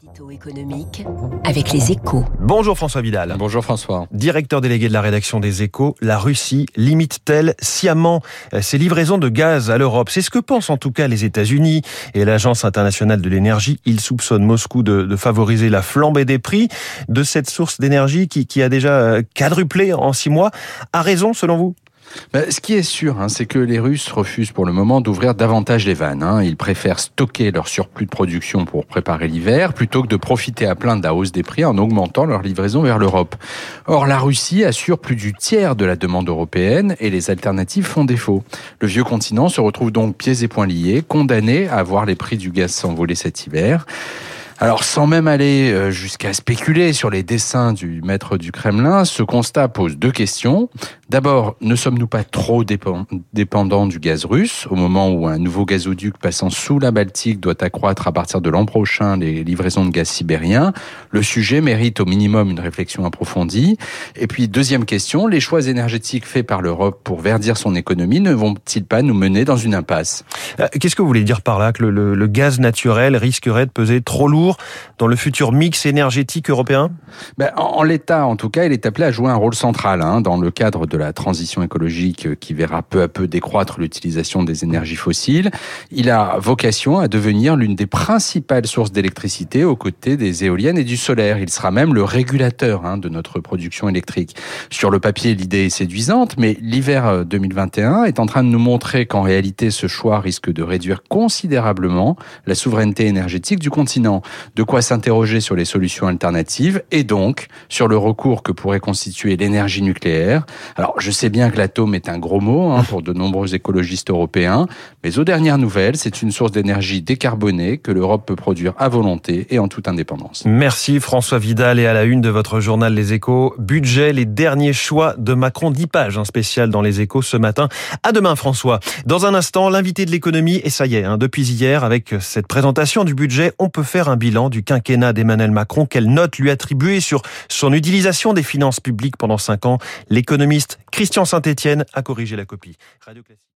L'édito économique avec les échos. Bonjour François Vidal. Bonjour François. Directeur délégué de la rédaction des échos, la Russie limite-t-elle sciemment euh, ses livraisons de gaz à l'Europe? C'est ce que pensent en tout cas les États-Unis et l'Agence internationale de l'énergie. Ils soupçonnent Moscou de, de, favoriser la flambée des prix de cette source d'énergie qui, qui a déjà euh, quadruplé en six mois. A raison selon vous? Ce qui est sûr, hein, c'est que les Russes refusent pour le moment d'ouvrir davantage les vannes. Hein. Ils préfèrent stocker leur surplus de production pour préparer l'hiver plutôt que de profiter à plein de la hausse des prix en augmentant leur livraison vers l'Europe. Or, la Russie assure plus du tiers de la demande européenne et les alternatives font défaut. Le vieux continent se retrouve donc pieds et poings liés, condamné à voir les prix du gaz s'envoler cet hiver. Alors, sans même aller euh, jusqu'à spéculer sur les dessins du maître du Kremlin, ce constat pose deux questions. D'abord, ne sommes-nous pas trop dépendants du gaz russe au moment où un nouveau gazoduc passant sous la Baltique doit accroître à partir de l'an prochain les livraisons de gaz sibérien Le sujet mérite au minimum une réflexion approfondie. Et puis, deuxième question, les choix énergétiques faits par l'Europe pour verdir son économie ne vont-ils pas nous mener dans une impasse? Euh, Qu'est-ce que vous voulez dire par là Que le, le gaz naturel risquerait de peser trop lourd dans le futur mix énergétique européen ben, En, l'état, en tout cas, il est appelé à jouer un rôle central hein, dans le cadre de la transition écologique euh, qui verra peu à peu décroître l'utilisation des énergies fossiles. Il a vocation à devenir l'une des principales sources d'électricité aux côtés des éoliennes et du solaire. Il sera même le régulateur hein, de notre production électrique. Sur le papier, l'idée est séduisante, mais l'hiver 2021 euh, est en train de nous montrer qu'en réalité, ce choix risque de réduire considérablement la souveraineté énergétique du continent de quoi s'interroger sur les solutions alternatives et donc sur le recours que pourrait constituer l'énergie nucléaire. Alors, je sais bien que l'atome est un gros mot hein, pour de nombreux écologistes européens, mais aux dernières nouvelles, c'est une source d'énergie décarbonée que l'Europe peut produire à volonté et en toute indépendance. Merci François Vidal et à la une de votre journal Les Échos, budget, les derniers choix de Macron, 10 pages, un spécial dans Les Échos ce matin. À demain François. Dans un instant, l'invité de l'économie, et ça y est, hein, depuis hier, avec cette présentation du budget, on peut faire un du quinquennat d'Emmanuel Macron. Quelle note lui attribuer sur son utilisation des finances publiques pendant cinq ans? L'économiste Christian Saint-Etienne a corrigé la copie.